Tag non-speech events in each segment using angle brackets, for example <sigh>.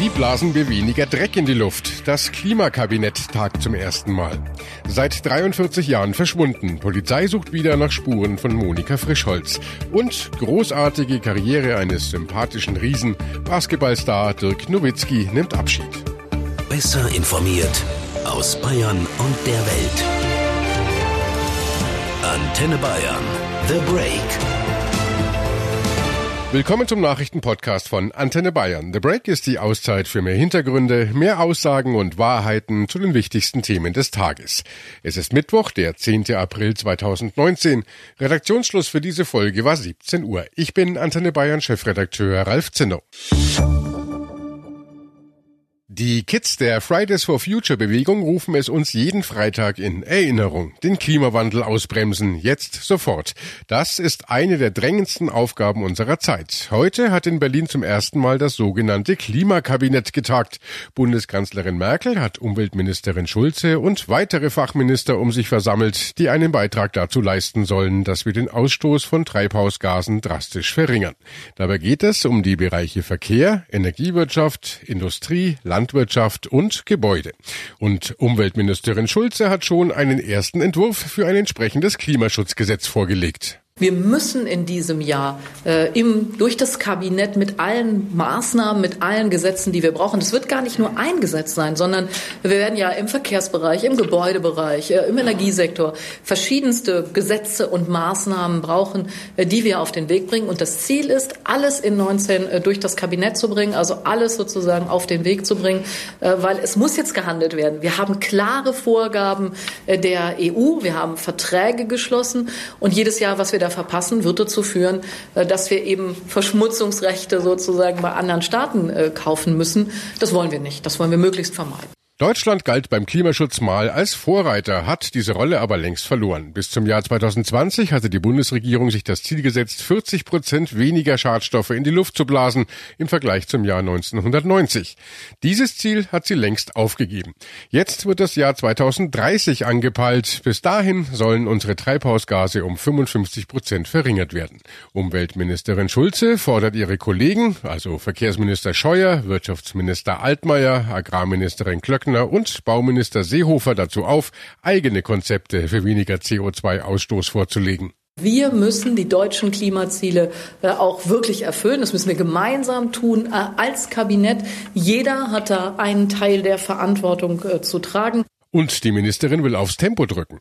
Wie blasen wir weniger Dreck in die Luft? Das Klimakabinett tagt zum ersten Mal. Seit 43 Jahren verschwunden. Polizei sucht wieder nach Spuren von Monika Frischholz. Und großartige Karriere eines sympathischen Riesen. Basketballstar Dirk Nowitzki nimmt Abschied. Besser informiert aus Bayern und der Welt. Antenne Bayern. The Break. Willkommen zum Nachrichtenpodcast von Antenne Bayern. The Break ist die Auszeit für mehr Hintergründe, mehr Aussagen und Wahrheiten zu den wichtigsten Themen des Tages. Es ist Mittwoch, der 10. April 2019. Redaktionsschluss für diese Folge war 17 Uhr. Ich bin Antenne Bayern Chefredakteur Ralf Zinno. Die Kids der Fridays for Future Bewegung rufen es uns jeden Freitag in Erinnerung. Den Klimawandel ausbremsen, jetzt sofort. Das ist eine der drängendsten Aufgaben unserer Zeit. Heute hat in Berlin zum ersten Mal das sogenannte Klimakabinett getagt. Bundeskanzlerin Merkel hat Umweltministerin Schulze und weitere Fachminister um sich versammelt, die einen Beitrag dazu leisten sollen, dass wir den Ausstoß von Treibhausgasen drastisch verringern. Dabei geht es um die Bereiche Verkehr, Energiewirtschaft, Industrie, Landwirtschaft und Gebäude. Und Umweltministerin Schulze hat schon einen ersten Entwurf für ein entsprechendes Klimaschutzgesetz vorgelegt. Wir müssen in diesem Jahr äh, im, durch das Kabinett mit allen Maßnahmen, mit allen Gesetzen, die wir brauchen, das wird gar nicht nur ein Gesetz sein, sondern wir werden ja im Verkehrsbereich, im Gebäudebereich, äh, im Energiesektor verschiedenste Gesetze und Maßnahmen brauchen, äh, die wir auf den Weg bringen. Und das Ziel ist, alles in 19 äh, durch das Kabinett zu bringen, also alles sozusagen auf den Weg zu bringen, äh, weil es muss jetzt gehandelt werden. Wir haben klare Vorgaben äh, der EU, wir haben Verträge geschlossen und jedes Jahr, was wir da verpassen, wird dazu führen, äh, dass wir eben Verschmutzungsrechte sozusagen bei anderen Staaten äh, kaufen müssen. Das wollen wir nicht. Das wollen wir möglichst vermeiden. Deutschland galt beim Klimaschutz mal als Vorreiter, hat diese Rolle aber längst verloren. Bis zum Jahr 2020 hatte die Bundesregierung sich das Ziel gesetzt, 40 Prozent weniger Schadstoffe in die Luft zu blasen im Vergleich zum Jahr 1990. Dieses Ziel hat sie längst aufgegeben. Jetzt wird das Jahr 2030 angepeilt. Bis dahin sollen unsere Treibhausgase um 55 Prozent verringert werden. Umweltministerin Schulze fordert ihre Kollegen, also Verkehrsminister Scheuer, Wirtschaftsminister Altmaier, Agrarministerin Klöckner, Wagner und Bauminister Seehofer dazu auf, eigene Konzepte für weniger CO2-Ausstoß vorzulegen. Wir müssen die deutschen Klimaziele äh, auch wirklich erfüllen. Das müssen wir gemeinsam tun äh, als Kabinett. Jeder hat da einen Teil der Verantwortung äh, zu tragen. Und die Ministerin will aufs Tempo drücken.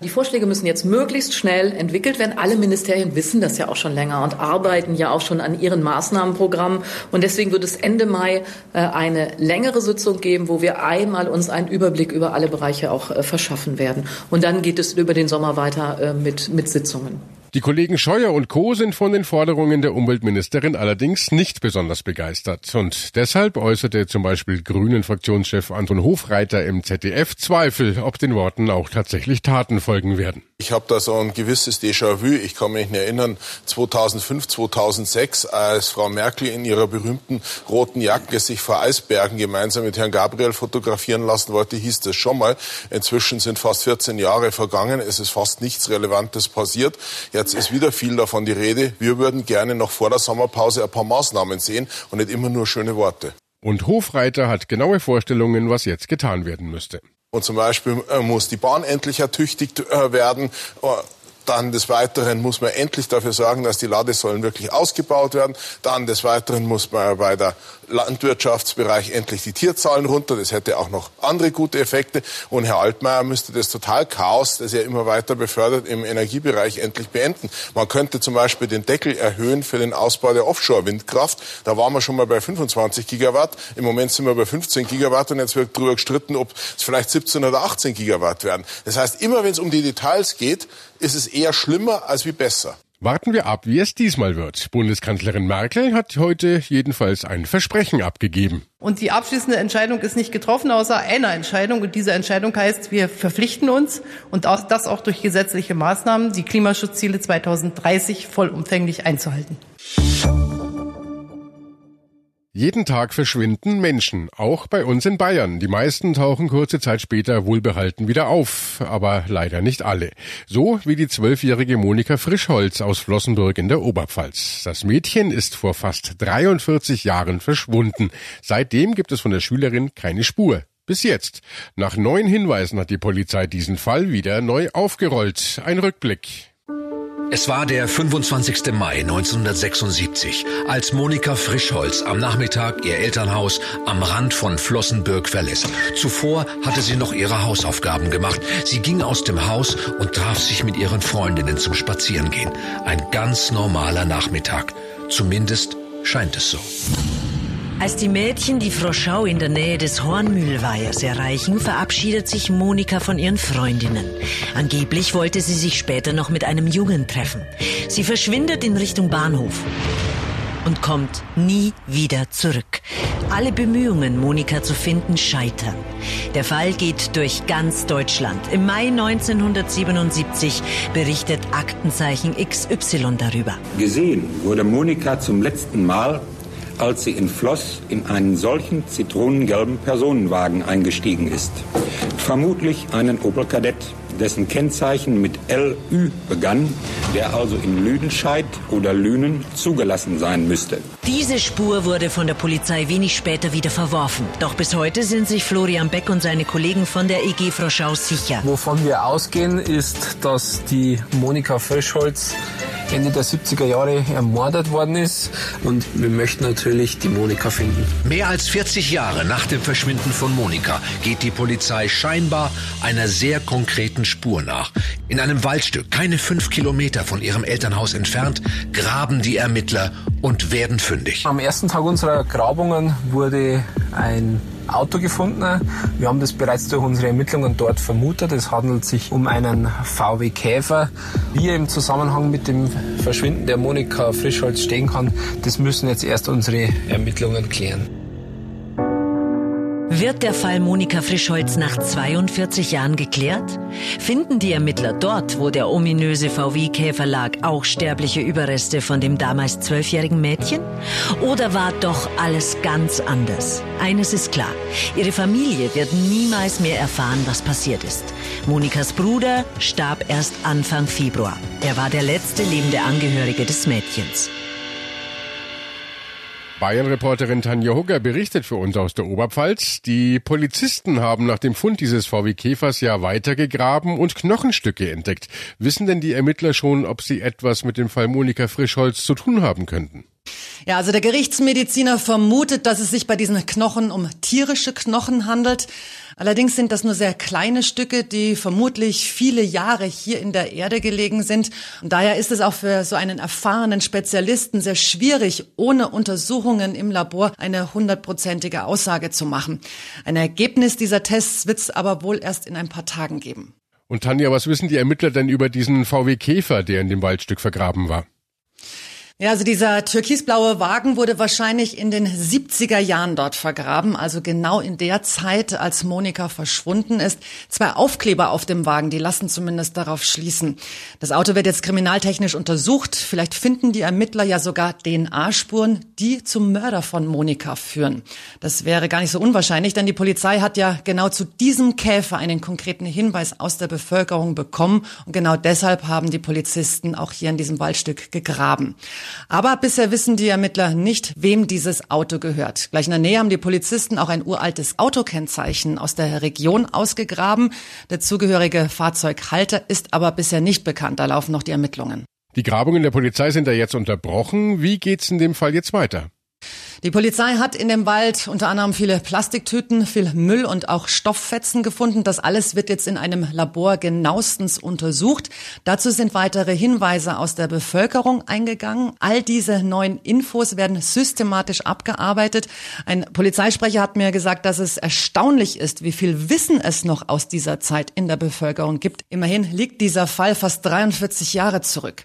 Die Vorschläge müssen jetzt möglichst schnell entwickelt werden. Alle Ministerien wissen das ja auch schon länger und arbeiten ja auch schon an ihren Maßnahmenprogrammen. Und deswegen wird es Ende Mai äh, eine längere Sitzung geben, wo wir einmal uns einen Überblick über alle Bereiche auch äh, verschaffen werden. Und dann geht es über den Sommer weiter äh, mit, mit Sitzungen. Die Kollegen Scheuer und Co. sind von den Forderungen der Umweltministerin allerdings nicht besonders begeistert. Und deshalb äußerte zum Beispiel Grünen-Fraktionschef Anton Hofreiter im ZDF Zweifel, ob den Worten auch tatsächlich Taten folgen werden. Ich habe da so ein gewisses Déjà-vu. Ich kann mich erinnern, 2005, 2006, als Frau Merkel in ihrer berühmten roten Jacke sich vor Eisbergen gemeinsam mit Herrn Gabriel fotografieren lassen wollte, hieß das schon mal. Inzwischen sind fast 14 Jahre vergangen. Es ist fast nichts Relevantes passiert. Jetzt ist wieder viel davon die Rede. Wir würden gerne noch vor der Sommerpause ein paar Maßnahmen sehen und nicht immer nur schöne Worte. Und Hofreiter hat genaue Vorstellungen, was jetzt getan werden müsste. Und zum Beispiel äh, muss die Bahn endlich ertüchtigt äh, werden. Dann des Weiteren muss man endlich dafür sorgen, dass die Ladesäulen wirklich ausgebaut werden. Dann des Weiteren muss man bei der Landwirtschaftsbereich endlich die Tierzahlen runter. Das hätte auch noch andere gute Effekte. Und Herr Altmaier müsste das total Chaos, das er immer weiter befördert, im Energiebereich endlich beenden. Man könnte zum Beispiel den Deckel erhöhen für den Ausbau der Offshore-Windkraft. Da waren wir schon mal bei 25 Gigawatt. Im Moment sind wir bei 15 Gigawatt und jetzt wird darüber gestritten, ob es vielleicht 17 oder 18 Gigawatt werden. Das heißt, immer wenn es um die Details geht, ist es eher schlimmer als wie besser. Warten wir ab, wie es diesmal wird. Bundeskanzlerin Merkel hat heute jedenfalls ein Versprechen abgegeben. Und die abschließende Entscheidung ist nicht getroffen, außer einer Entscheidung. Und diese Entscheidung heißt, wir verpflichten uns und das auch durch gesetzliche Maßnahmen, die Klimaschutzziele 2030 vollumfänglich einzuhalten. Jeden Tag verschwinden Menschen, auch bei uns in Bayern. Die meisten tauchen kurze Zeit später wohlbehalten wieder auf, aber leider nicht alle. So wie die zwölfjährige Monika Frischholz aus Flossenburg in der Oberpfalz. Das Mädchen ist vor fast 43 Jahren verschwunden. Seitdem gibt es von der Schülerin keine Spur. Bis jetzt. Nach neun Hinweisen hat die Polizei diesen Fall wieder neu aufgerollt. Ein Rückblick. Es war der 25. Mai 1976, als Monika Frischholz am Nachmittag ihr Elternhaus am Rand von Flossenbürg verlässt. Zuvor hatte sie noch ihre Hausaufgaben gemacht. Sie ging aus dem Haus und traf sich mit ihren Freundinnen zum Spazierengehen. Ein ganz normaler Nachmittag. Zumindest scheint es so. Als die Mädchen die Froschau in der Nähe des Hornmühlweihers erreichen, verabschiedet sich Monika von ihren Freundinnen. Angeblich wollte sie sich später noch mit einem Jungen treffen. Sie verschwindet in Richtung Bahnhof und kommt nie wieder zurück. Alle Bemühungen, Monika zu finden, scheitern. Der Fall geht durch ganz Deutschland. Im Mai 1977 berichtet Aktenzeichen XY darüber. Gesehen wurde Monika zum letzten Mal als sie in Floss in einen solchen zitronengelben Personenwagen eingestiegen ist. Vermutlich einen Opel Kadett, dessen Kennzeichen mit LÜ begann, der also in Lüdenscheid oder Lünen zugelassen sein müsste. Diese Spur wurde von der Polizei wenig später wieder verworfen. Doch bis heute sind sich Florian Beck und seine Kollegen von der EG Froschau sicher. Wovon wir ausgehen, ist, dass die Monika Frischholz Ende der 70er Jahre ermordet worden ist. Und wir möchten natürlich die Monika finden. Mehr als 40 Jahre nach dem Verschwinden von Monika geht die Polizei scheinbar einer sehr konkreten Spur nach. In einem Waldstück, keine fünf Kilometer von ihrem Elternhaus entfernt, graben die Ermittler und werden fündig. Am ersten Tag unserer Grabungen wurde ein Auto gefunden. Wir haben das bereits durch unsere Ermittlungen dort vermutet. Es handelt sich um einen VW Käfer. Wie er im Zusammenhang mit dem Verschwinden der Monika Frischholz stehen kann, das müssen jetzt erst unsere Ermittlungen klären. Wird der Fall Monika Frischholz nach 42 Jahren geklärt? Finden die Ermittler dort, wo der ominöse VW-Käfer lag, auch sterbliche Überreste von dem damals zwölfjährigen Mädchen? Oder war doch alles ganz anders? Eines ist klar, ihre Familie wird niemals mehr erfahren, was passiert ist. Monikas Bruder starb erst Anfang Februar. Er war der letzte lebende Angehörige des Mädchens. Bayern-Reporterin Tanja Hugger berichtet für uns aus der Oberpfalz. Die Polizisten haben nach dem Fund dieses VW Käfers ja weitergegraben und Knochenstücke entdeckt. Wissen denn die Ermittler schon, ob sie etwas mit dem Fall Monika Frischholz zu tun haben könnten? Ja, also der Gerichtsmediziner vermutet, dass es sich bei diesen Knochen um tierische Knochen handelt. Allerdings sind das nur sehr kleine Stücke, die vermutlich viele Jahre hier in der Erde gelegen sind. Und daher ist es auch für so einen erfahrenen Spezialisten sehr schwierig, ohne Untersuchungen im Labor eine hundertprozentige Aussage zu machen. Ein Ergebnis dieser Tests wird es aber wohl erst in ein paar Tagen geben. Und Tanja, was wissen die Ermittler denn über diesen VW Käfer, der in dem Waldstück vergraben war? Ja, also dieser türkisblaue Wagen wurde wahrscheinlich in den 70er Jahren dort vergraben, also genau in der Zeit, als Monika verschwunden ist. Zwei Aufkleber auf dem Wagen, die lassen zumindest darauf schließen. Das Auto wird jetzt kriminaltechnisch untersucht. Vielleicht finden die Ermittler ja sogar DNA-Spuren, die zum Mörder von Monika führen. Das wäre gar nicht so unwahrscheinlich, denn die Polizei hat ja genau zu diesem Käfer einen konkreten Hinweis aus der Bevölkerung bekommen. Und genau deshalb haben die Polizisten auch hier in diesem Waldstück gegraben. Aber bisher wissen die Ermittler nicht, wem dieses Auto gehört. Gleich in der Nähe haben die Polizisten auch ein uraltes Autokennzeichen aus der Region ausgegraben. Der zugehörige Fahrzeughalter ist aber bisher nicht bekannt. Da laufen noch die Ermittlungen. Die Grabungen der Polizei sind da jetzt unterbrochen. Wie geht's in dem Fall jetzt weiter? Die Polizei hat in dem Wald unter anderem viele Plastiktüten, viel Müll und auch Stofffetzen gefunden. Das alles wird jetzt in einem Labor genauestens untersucht. Dazu sind weitere Hinweise aus der Bevölkerung eingegangen. All diese neuen Infos werden systematisch abgearbeitet. Ein Polizeisprecher hat mir gesagt, dass es erstaunlich ist, wie viel Wissen es noch aus dieser Zeit in der Bevölkerung gibt. Immerhin liegt dieser Fall fast 43 Jahre zurück.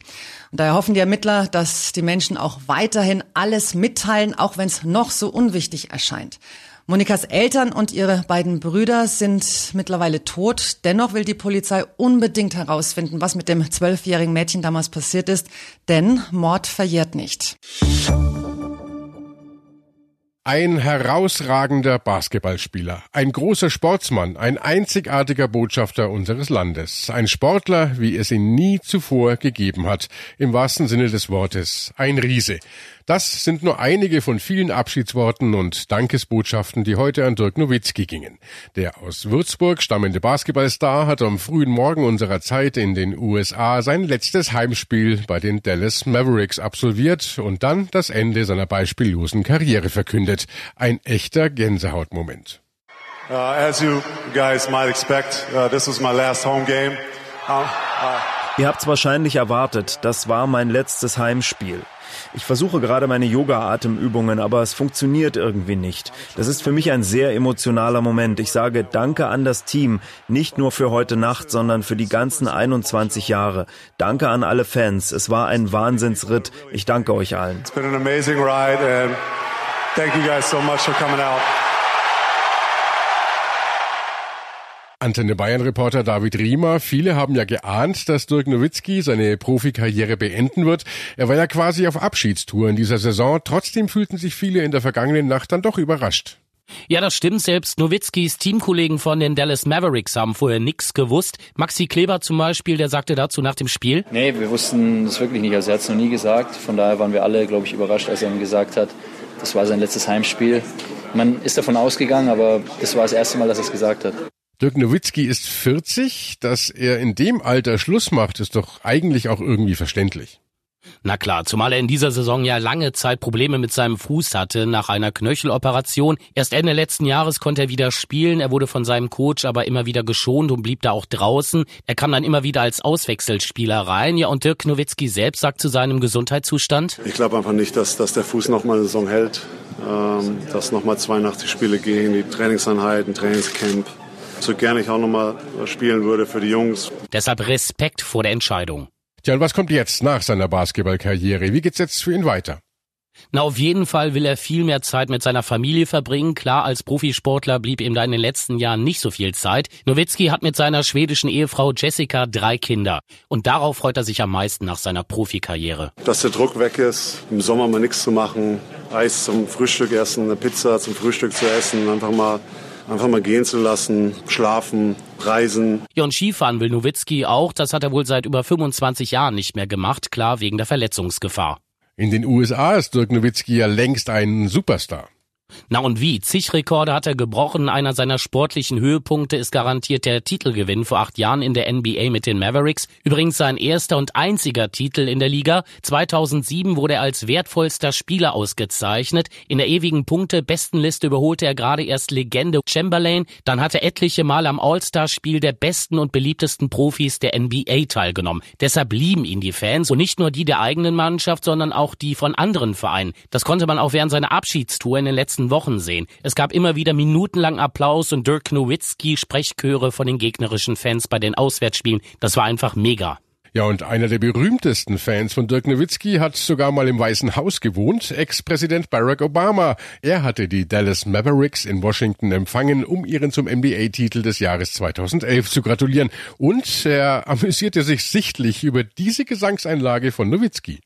Und daher hoffen die Ermittler, dass die Menschen auch weiterhin alles mitteilen, auch wenn es noch so unwichtig erscheint. Monikas Eltern und ihre beiden Brüder sind mittlerweile tot. Dennoch will die Polizei unbedingt herausfinden, was mit dem zwölfjährigen Mädchen damals passiert ist, denn Mord verjährt nicht. Ein herausragender Basketballspieler, ein großer Sportsmann, ein einzigartiger Botschafter unseres Landes, ein Sportler, wie es ihn nie zuvor gegeben hat, im wahrsten Sinne des Wortes, ein Riese. Das sind nur einige von vielen Abschiedsworten und Dankesbotschaften, die heute an Dirk Nowitzki gingen. Der aus Würzburg stammende Basketballstar hat am frühen Morgen unserer Zeit in den USA sein letztes Heimspiel bei den Dallas Mavericks absolviert und dann das Ende seiner beispiellosen Karriere verkündet. Ein echter Gänsehautmoment. Uh, as you guys might expect, uh, this was my last home game. Uh, Ihr habt's wahrscheinlich erwartet, das war mein letztes Heimspiel. Ich versuche gerade meine Yoga-Atemübungen, aber es funktioniert irgendwie nicht. Das ist für mich ein sehr emotionaler Moment. Ich sage Danke an das Team, nicht nur für heute Nacht, sondern für die ganzen 21 Jahre. Danke an alle Fans. Es war ein Wahnsinnsritt. Ich danke euch allen. It's been an amazing ride and thank you guys so much for coming out. Antenne Bayern-Reporter David Riemer. Viele haben ja geahnt, dass Dirk Nowitzki seine Profikarriere beenden wird. Er war ja quasi auf Abschiedstour in dieser Saison. Trotzdem fühlten sich viele in der vergangenen Nacht dann doch überrascht. Ja, das stimmt. Selbst Nowitzkis Teamkollegen von den Dallas Mavericks haben vorher nichts gewusst. Maxi Kleber zum Beispiel, der sagte dazu nach dem Spiel. Nee, wir wussten das wirklich nicht. Also er hat es noch nie gesagt. Von daher waren wir alle, glaube ich, überrascht, als er ihm gesagt hat, das war sein letztes Heimspiel. Man ist davon ausgegangen, aber das war das erste Mal, dass er es gesagt hat. Dirk Nowitzki ist 40. Dass er in dem Alter Schluss macht, ist doch eigentlich auch irgendwie verständlich. Na klar, zumal er in dieser Saison ja lange Zeit Probleme mit seinem Fuß hatte nach einer Knöcheloperation. Erst Ende letzten Jahres konnte er wieder spielen, er wurde von seinem Coach aber immer wieder geschont und blieb da auch draußen. Er kam dann immer wieder als Auswechselspieler rein. Ja, und Dirk Nowitzki selbst sagt zu seinem Gesundheitszustand. Ich glaube einfach nicht, dass, dass der Fuß noch mal eine Saison hält. Ähm, dass noch mal 82 Spiele gehen, die Trainingseinheiten, Trainingscamp. So gerne ich auch noch mal spielen würde für die Jungs. Deshalb Respekt vor der Entscheidung. Tja, und was kommt jetzt nach seiner Basketballkarriere? Wie geht's jetzt für ihn weiter? Na, auf jeden Fall will er viel mehr Zeit mit seiner Familie verbringen. Klar, als Profisportler blieb ihm da in den letzten Jahren nicht so viel Zeit. Nowitzki hat mit seiner schwedischen Ehefrau Jessica drei Kinder. Und darauf freut er sich am meisten nach seiner Profikarriere. Dass der Druck weg ist, im Sommer mal nichts zu machen, Eis zum Frühstück essen, eine Pizza zum Frühstück zu essen, einfach mal einfach mal gehen zu lassen, schlafen, reisen. Ja, und Skifahren will Nowitzki auch. Das hat er wohl seit über 25 Jahren nicht mehr gemacht, klar wegen der Verletzungsgefahr. In den USA ist Dirk Nowitzki ja längst ein Superstar. Na und wie? Zig Rekorde hat er gebrochen. Einer seiner sportlichen Höhepunkte ist garantiert der Titelgewinn vor acht Jahren in der NBA mit den Mavericks. Übrigens sein erster und einziger Titel in der Liga. 2007 wurde er als wertvollster Spieler ausgezeichnet. In der ewigen Punkte-Bestenliste überholte er gerade erst Legende Chamberlain. Dann hat er etliche Mal am All-Star-Spiel der besten und beliebtesten Profis der NBA teilgenommen. Deshalb lieben ihn die Fans und nicht nur die der eigenen Mannschaft, sondern auch die von anderen Vereinen. Das konnte man auch während seiner Abschiedstour in den letzten Wochen sehen. Es gab immer wieder minutenlang Applaus und Dirk Nowitzki Sprechchöre von den gegnerischen Fans bei den Auswärtsspielen. Das war einfach mega. Ja, und einer der berühmtesten Fans von Dirk Nowitzki hat sogar mal im Weißen Haus gewohnt, Ex-Präsident Barack Obama. Er hatte die Dallas Mavericks in Washington empfangen, um ihren zum NBA-Titel des Jahres 2011 zu gratulieren. Und er amüsierte sich sichtlich über diese Gesangseinlage von Nowitzki.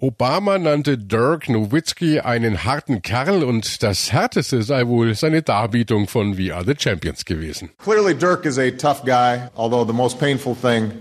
Obama nannte Dirk Nowitzki einen harten Kerl und das härteste sei wohl seine Darbietung von We Are the Champions gewesen. Clearly Dirk is a tough guy, although the most painful thing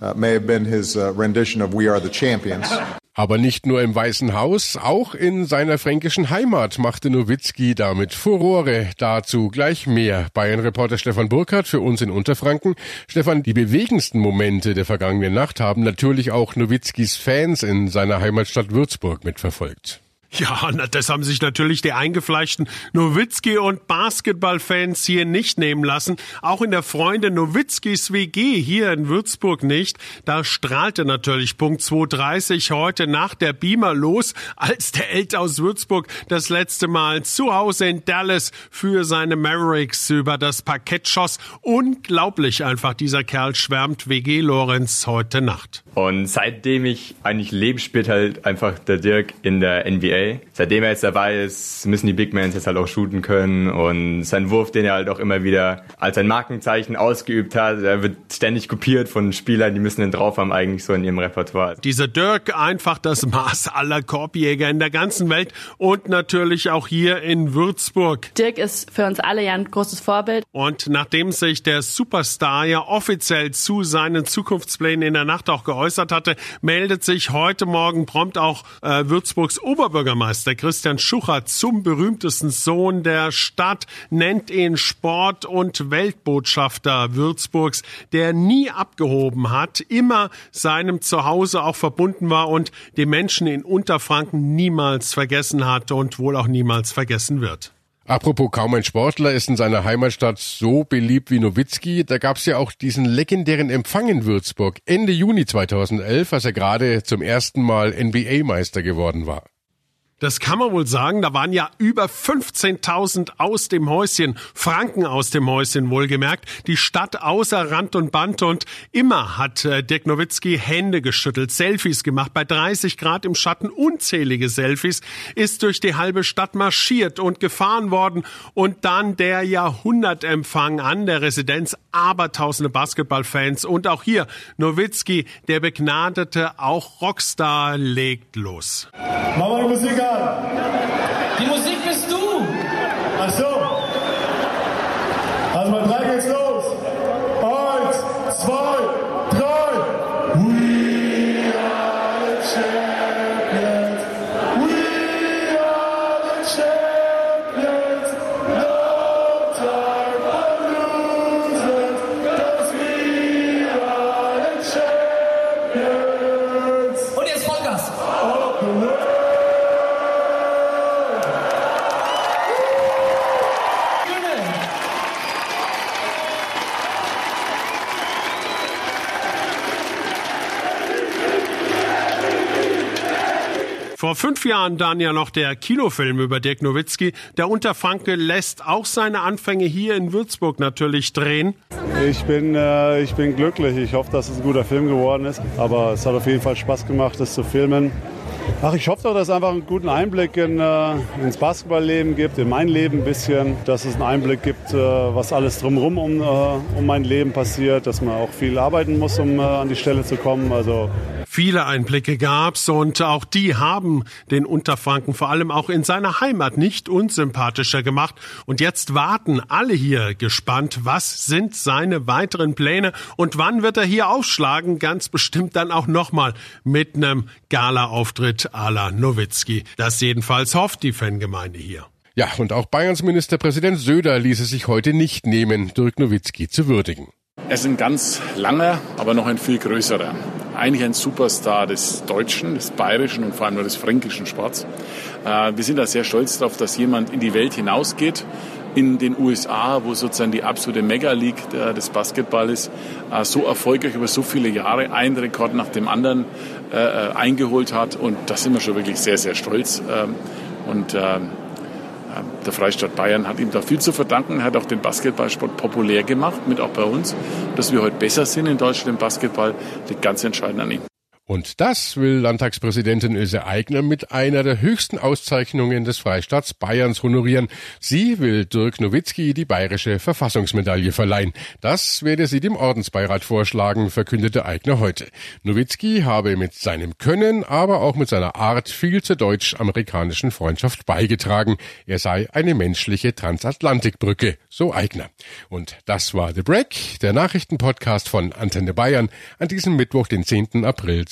uh, may have been his uh, rendition of We Are the Champions. Aber nicht nur im Weißen Haus, auch in seiner fränkischen Heimat machte Nowitzki damit Furore. Dazu gleich mehr. Bayern-Reporter Stefan Burkhardt für uns in Unterfranken. Stefan, die bewegendsten Momente der vergangenen Nacht haben natürlich auch Nowitzkis Fans in seiner Heimatstadt Würzburg mitverfolgt. <laughs> Ja, das haben sich natürlich die eingefleischten Nowitzki- und Basketballfans hier nicht nehmen lassen. Auch in der Freunde Nowitzkis WG hier in Würzburg nicht. Da strahlte natürlich Punkt 230 heute nach der Beamer los, als der Elt aus Würzburg das letzte Mal zu Hause in Dallas für seine Mavericks über das Parkett schoss. Unglaublich einfach, dieser Kerl schwärmt WG Lorenz heute Nacht. Und seitdem ich eigentlich lebe, spielt halt einfach der Dirk in der NBA Seitdem er jetzt dabei ist, müssen die Big Mans jetzt halt auch shooten können und sein Wurf, den er halt auch immer wieder als ein Markenzeichen ausgeübt hat, er wird ständig kopiert von Spielern, die müssen den drauf haben eigentlich so in ihrem Repertoire. Dieser Dirk einfach das Maß aller Korbjäger in der ganzen Welt und natürlich auch hier in Würzburg. Dirk ist für uns alle ja ein großes Vorbild. Und nachdem sich der Superstar ja offiziell zu seinen Zukunftsplänen in der Nacht auch geäußert hatte, meldet sich heute Morgen prompt auch äh, Würzburgs Oberbürgermeister Christian Schucher zum berühmtesten Sohn der Stadt, nennt ihn Sport- und Weltbotschafter Würzburgs, der nie abgehoben hat, immer seinem Zuhause auch verbunden war und die Menschen in Unterfranken niemals vergessen hat und wohl auch niemals vergessen wird. Apropos kaum ein Sportler ist in seiner Heimatstadt so beliebt wie Nowitzki. Da gab's ja auch diesen legendären Empfang in Würzburg Ende Juni 2011, als er gerade zum ersten Mal NBA-Meister geworden war. Das kann man wohl sagen. Da waren ja über 15.000 aus dem Häuschen, Franken aus dem Häuschen wohlgemerkt, die Stadt außer Rand und Band und immer hat äh, Dirk Nowitzki Hände geschüttelt, Selfies gemacht, bei 30 Grad im Schatten unzählige Selfies, ist durch die halbe Stadt marschiert und gefahren worden. Und dann der Jahrhundertempfang an der Residenz, abertausende Basketballfans und auch hier Nowitzki, der begnadete auch Rockstar, legt los. Mama, die Vor fünf Jahren dann ja noch der Kinofilm über Dirk Nowitzki. Der Unterfranke lässt auch seine Anfänge hier in Würzburg natürlich drehen. Ich bin, äh, ich bin glücklich. Ich hoffe, dass es ein guter Film geworden ist. Aber es hat auf jeden Fall Spaß gemacht, das zu filmen. Ach, ich hoffe doch, dass es einfach einen guten Einblick in, äh, ins Basketballleben gibt, in mein Leben ein bisschen. Dass es einen Einblick gibt, äh, was alles drumherum um, äh, um mein Leben passiert. Dass man auch viel arbeiten muss, um äh, an die Stelle zu kommen. Also Viele Einblicke gab's und auch die haben den Unterfranken vor allem auch in seiner Heimat nicht unsympathischer gemacht. Und jetzt warten alle hier gespannt, was sind seine weiteren Pläne und wann wird er hier aufschlagen? Ganz bestimmt dann auch nochmal mit einem Gala-Auftritt à la Nowitzki. Das jedenfalls hofft die Fangemeinde hier. Ja, und auch Bayerns Ministerpräsident Söder ließ es sich heute nicht nehmen, Dirk Nowitzki zu würdigen. Er ist ein ganz langer, aber noch ein viel größerer. Eigentlich ein Superstar des deutschen, des bayerischen und vor allem des fränkischen Sports. Äh, wir sind da sehr stolz darauf, dass jemand in die Welt hinausgeht, in den USA, wo sozusagen die absolute Mega-League des Basketball ist, äh, so erfolgreich über so viele Jahre einen Rekord nach dem anderen äh, eingeholt hat. Und da sind wir schon wirklich sehr, sehr stolz. Ähm, und ähm, der Freistaat Bayern hat ihm da viel zu verdanken. Er hat auch den Basketballsport populär gemacht, mit auch bei uns. Dass wir heute besser sind in Deutschland im Basketball, liegt ganz entscheidend an ihm. Und das will Landtagspräsidentin Ilse Aigner mit einer der höchsten Auszeichnungen des Freistaats Bayerns honorieren. Sie will Dirk Nowitzki die bayerische Verfassungsmedaille verleihen. Das werde sie dem Ordensbeirat vorschlagen, verkündete Aigner heute. Nowitzki habe mit seinem Können, aber auch mit seiner Art viel zur deutsch-amerikanischen Freundschaft beigetragen. Er sei eine menschliche Transatlantikbrücke, so Aigner. Und das war The Break, der Nachrichtenpodcast von Antenne Bayern an diesem Mittwoch, den 10. April